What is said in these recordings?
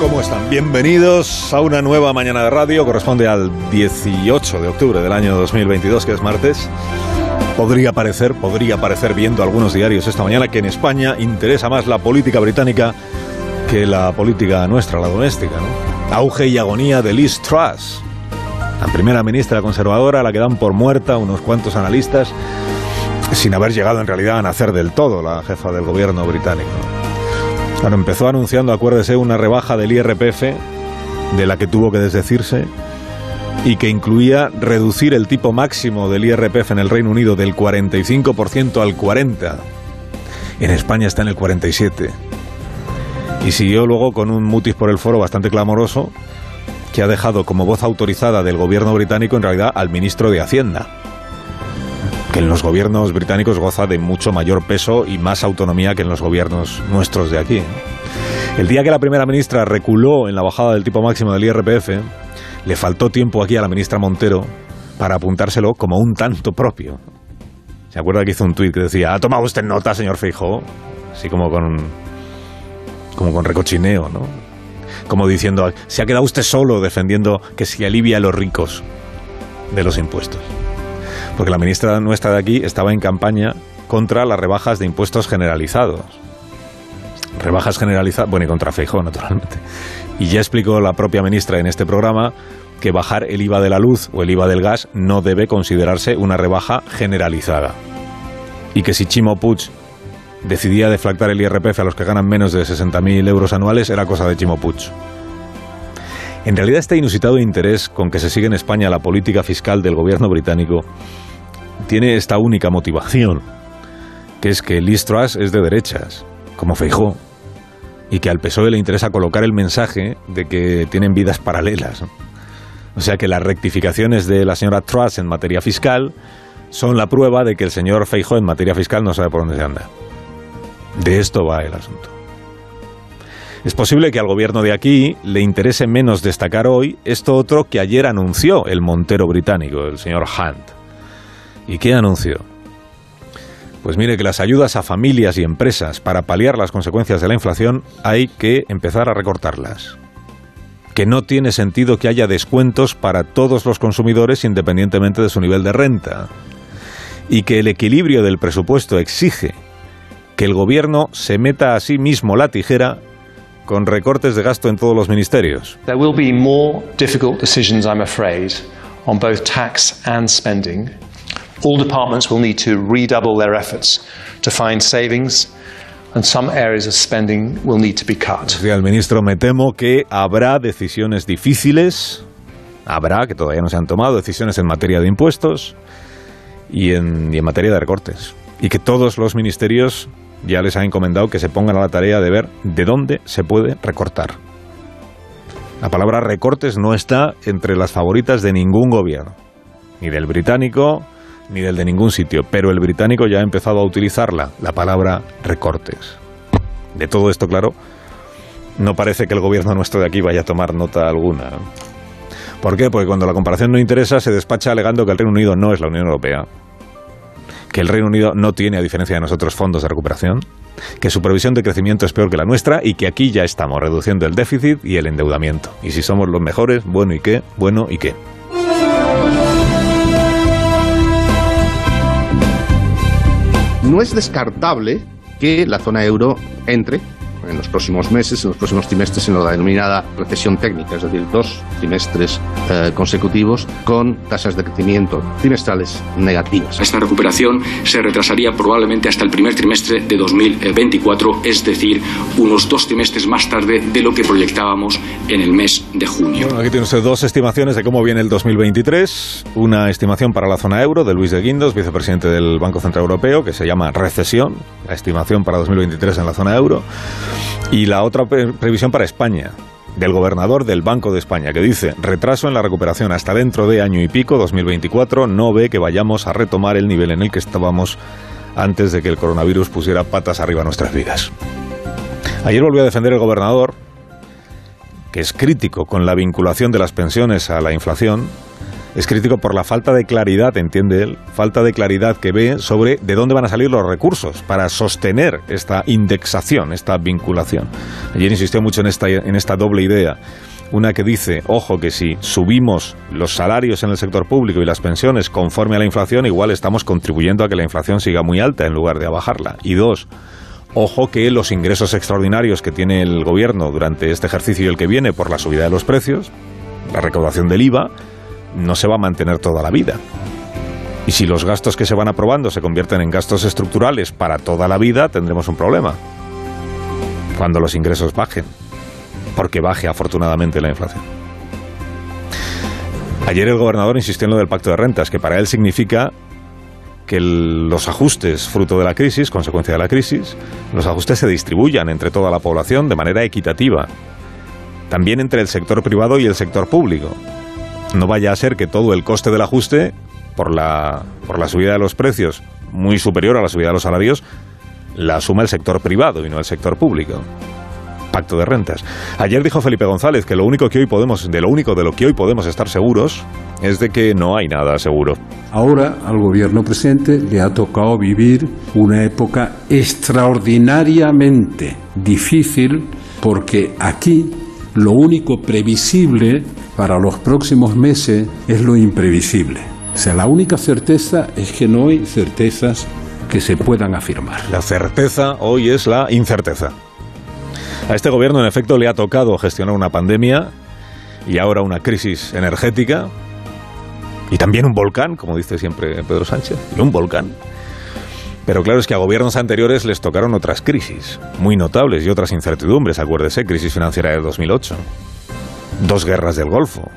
¿Cómo están? Bienvenidos a una nueva mañana de radio. Corresponde al 18 de octubre del año 2022, que es martes. Podría parecer, podría parecer viendo algunos diarios esta mañana que en España interesa más la política británica que la política nuestra, la doméstica. Auge y agonía de Liz Truss, la primera ministra conservadora, la que dan por muerta unos cuantos analistas, sin haber llegado en realidad a nacer del todo la jefa del gobierno británico. Bueno, empezó anunciando, acuérdese, una rebaja del IRPF, de la que tuvo que desdecirse, y que incluía reducir el tipo máximo del IRPF en el Reino Unido del 45% al 40%. En España está en el 47%. Y siguió luego con un mutis por el foro bastante clamoroso, que ha dejado como voz autorizada del gobierno británico en realidad al ministro de Hacienda que en los gobiernos británicos goza de mucho mayor peso y más autonomía que en los gobiernos nuestros de aquí. El día que la primera ministra reculó en la bajada del tipo máximo del IRPF, le faltó tiempo aquí a la ministra Montero para apuntárselo como un tanto propio. ¿Se acuerda que hizo un tuit que decía, ¿ha tomado usted nota, señor Feijóo? Así como con, como con recochineo, ¿no? Como diciendo, se ha quedado usted solo defendiendo que se alivia a los ricos de los impuestos porque la ministra nuestra de aquí estaba en campaña contra las rebajas de impuestos generalizados. Rebajas generalizadas, bueno, y contra Feijó, naturalmente. Y ya explicó la propia ministra en este programa que bajar el IVA de la luz o el IVA del gas no debe considerarse una rebaja generalizada. Y que si Chimo Puig decidía deflactar el IRPF a los que ganan menos de 60.000 euros anuales, era cosa de Chimo Puig. En realidad, este inusitado interés con que se sigue en España la política fiscal del gobierno británico tiene esta única motivación, que es que Liz Truss es de derechas, como Feijó, y que al PSOE le interesa colocar el mensaje de que tienen vidas paralelas. O sea que las rectificaciones de la señora Truss en materia fiscal son la prueba de que el señor Feijó en materia fiscal no sabe por dónde se anda. De esto va el asunto. Es posible que al gobierno de aquí le interese menos destacar hoy esto otro que ayer anunció el Montero británico, el señor Hunt. ¿Y qué anunció? Pues mire que las ayudas a familias y empresas para paliar las consecuencias de la inflación hay que empezar a recortarlas. Que no tiene sentido que haya descuentos para todos los consumidores independientemente de su nivel de renta. Y que el equilibrio del presupuesto exige que el gobierno se meta a sí mismo la tijera con recortes de gasto en todos los ministerios. All departments will need to redouble their efforts to find savings and some areas of spending will need to be cut. Decía el ministro, me temo que habrá decisiones difíciles, habrá, que todavía no se han tomado, decisiones en materia de impuestos y en, y en materia de recortes. Y que todos los ministerios ya les ha encomendado que se pongan a la tarea de ver de dónde se puede recortar. La palabra recortes no está entre las favoritas de ningún gobierno, ni del británico, ni del de ningún sitio, pero el británico ya ha empezado a utilizarla, la palabra recortes. De todo esto, claro, no parece que el gobierno nuestro de aquí vaya a tomar nota alguna. ¿Por qué? Porque cuando la comparación no interesa se despacha alegando que el Reino Unido no es la Unión Europea, que el Reino Unido no tiene, a diferencia de nosotros, fondos de recuperación, que su previsión de crecimiento es peor que la nuestra y que aquí ya estamos reduciendo el déficit y el endeudamiento. Y si somos los mejores, bueno y qué, bueno y qué. No es descartable que la zona euro entre en los próximos meses, en los próximos trimestres, en la denominada recesión técnica, es decir, dos trimestres eh, consecutivos con tasas de crecimiento trimestrales negativas. Esta recuperación se retrasaría probablemente hasta el primer trimestre de 2024, es decir, unos dos trimestres más tarde de lo que proyectábamos en el mes de junio. Bueno, aquí tiene usted dos estimaciones de cómo viene el 2023. Una estimación para la zona euro de Luis de Guindos, vicepresidente del Banco Central Europeo, que se llama recesión, la estimación para 2023 en la zona euro. Y la otra pre previsión para España, del gobernador del Banco de España, que dice, retraso en la recuperación hasta dentro de año y pico, 2024, no ve que vayamos a retomar el nivel en el que estábamos antes de que el coronavirus pusiera patas arriba a nuestras vidas. Ayer volvió a defender el gobernador, que es crítico con la vinculación de las pensiones a la inflación, es crítico por la falta de claridad, entiende él, falta de claridad que ve sobre de dónde van a salir los recursos para sostener esta indexación, esta vinculación. Ayer insistió mucho en esta, en esta doble idea. Una que dice, ojo, que si subimos los salarios en el sector público y las pensiones conforme a la inflación, igual estamos contribuyendo a que la inflación siga muy alta en lugar de a bajarla. Y dos, Ojo que los ingresos extraordinarios que tiene el gobierno durante este ejercicio y el que viene por la subida de los precios, la recaudación del IVA, no se va a mantener toda la vida. Y si los gastos que se van aprobando se convierten en gastos estructurales para toda la vida, tendremos un problema. Cuando los ingresos bajen. Porque baje afortunadamente la inflación. Ayer el gobernador insistió en lo del pacto de rentas, que para él significa que los ajustes fruto de la crisis, consecuencia de la crisis, los ajustes se distribuyan entre toda la población de manera equitativa. También entre el sector privado y el sector público. No vaya a ser que todo el coste del ajuste, por la, por la subida de los precios, muy superior a la subida de los salarios, la asuma el sector privado y no el sector público. Pacto de rentas. Ayer dijo Felipe González que lo único que hoy podemos, de lo único de lo que hoy podemos estar seguros es de que no hay nada seguro. Ahora al gobierno presente le ha tocado vivir una época extraordinariamente difícil porque aquí lo único previsible para los próximos meses es lo imprevisible. O sea, la única certeza es que no hay certezas que se puedan afirmar. La certeza hoy es la incerteza. A este gobierno, en efecto, le ha tocado gestionar una pandemia y ahora una crisis energética y también un volcán, como dice siempre Pedro Sánchez, y un volcán. Pero claro es que a gobiernos anteriores les tocaron otras crisis, muy notables y otras incertidumbres. Acuérdese, crisis financiera de 2008, dos guerras del Golfo,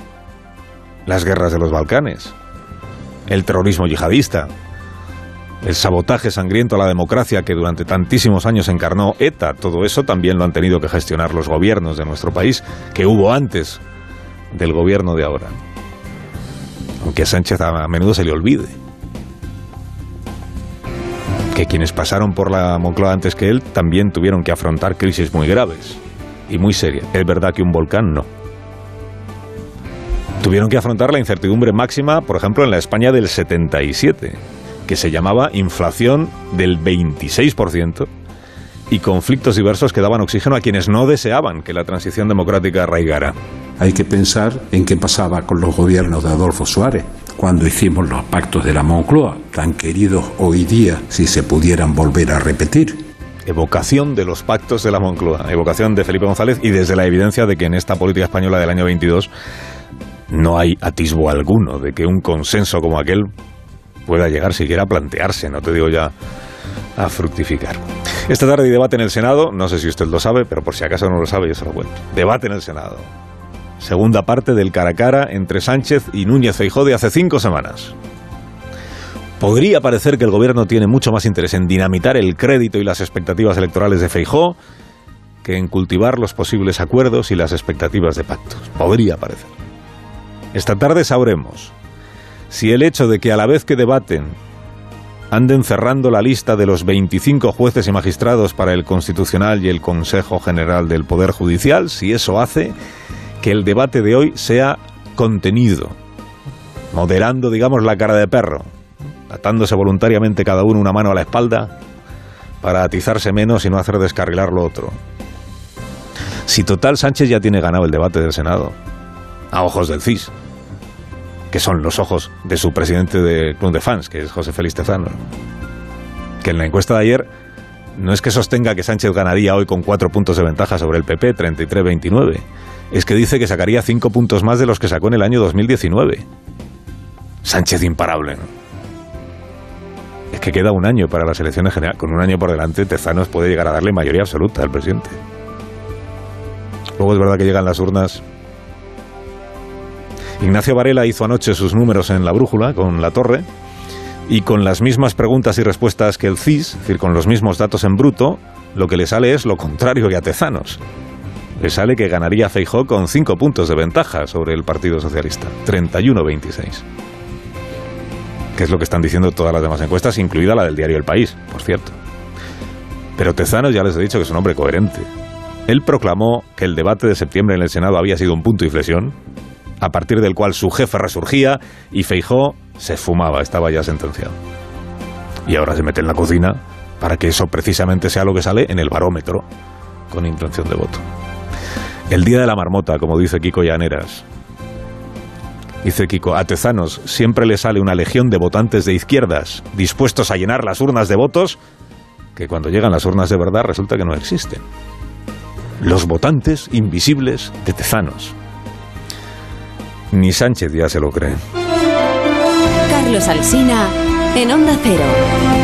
las guerras de los Balcanes, el terrorismo yihadista, el sabotaje sangriento a la democracia que durante tantísimos años encarnó ETA, todo eso también lo han tenido que gestionar los gobiernos de nuestro país, que hubo antes del gobierno de ahora. Aunque a Sánchez a menudo se le olvide que quienes pasaron por la Moncloa antes que él también tuvieron que afrontar crisis muy graves y muy serias. Es verdad que un volcán no. Tuvieron que afrontar la incertidumbre máxima, por ejemplo, en la España del 77, que se llamaba inflación del 26% y conflictos diversos que daban oxígeno a quienes no deseaban que la transición democrática arraigara. Hay que pensar en qué pasaba con los gobiernos de Adolfo Suárez, cuando hicimos los pactos de la Moncloa, tan queridos hoy día si se pudieran volver a repetir evocación de los pactos de la Moncloa, evocación de Felipe González y desde la evidencia de que en esta política española del año 22 no hay atisbo alguno de que un consenso como aquel pueda llegar siquiera a plantearse, no te digo ya a fructificar. Esta tarde hay debate en el Senado, no sé si usted lo sabe, pero por si acaso no lo sabe, yo se lo cuento. Debate en el Senado. Segunda parte del cara a cara entre Sánchez y Núñez Feijóo de hace cinco semanas. Podría parecer que el gobierno tiene mucho más interés en dinamitar el crédito y las expectativas electorales de Feijóo que en cultivar los posibles acuerdos y las expectativas de pactos. Podría parecer. Esta tarde sabremos si el hecho de que a la vez que debaten anden cerrando la lista de los 25 jueces y magistrados para el Constitucional y el Consejo General del Poder Judicial, si eso hace que el debate de hoy sea contenido, moderando, digamos, la cara de perro, atándose voluntariamente cada uno una mano a la espalda para atizarse menos y no hacer descarrilar lo otro. Si total Sánchez ya tiene ganado el debate del Senado, a ojos del CIS, que son los ojos de su presidente de club de fans, que es José Félix Tezano, que en la encuesta de ayer no es que sostenga que Sánchez ganaría hoy con cuatro puntos de ventaja sobre el PP, 33-29, es que dice que sacaría cinco puntos más de los que sacó en el año 2019. Sánchez imparable, Es que queda un año para las elecciones generales. Con un año por delante, Tezanos puede llegar a darle mayoría absoluta al presidente. Luego es verdad que llegan las urnas Ignacio Varela hizo anoche sus números en la brújula con la torre y con las mismas preguntas y respuestas que el CIS, es decir, con los mismos datos en bruto, lo que le sale es lo contrario que a Tezanos. le sale que ganaría Feijó con cinco puntos de ventaja sobre el Partido Socialista, 31-26. Que es lo que están diciendo todas las demás encuestas, incluida la del diario El País, por cierto. Pero Tezanos ya les he dicho que es un hombre coherente. Él proclamó que el debate de septiembre en el Senado había sido un punto de inflexión, a partir del cual su jefe resurgía y Feijó se fumaba, estaba ya sentenciado. Y ahora se mete en la cocina para que eso precisamente sea lo que sale en el barómetro con intención de voto. El día de la marmota, como dice Kiko Llaneras. Dice Kiko, a Tezanos siempre le sale una legión de votantes de izquierdas dispuestos a llenar las urnas de votos que cuando llegan las urnas de verdad resulta que no existen. Los votantes invisibles de Tezanos. Ni Sánchez ya se lo cree. Carlos Alsina en Onda Cero.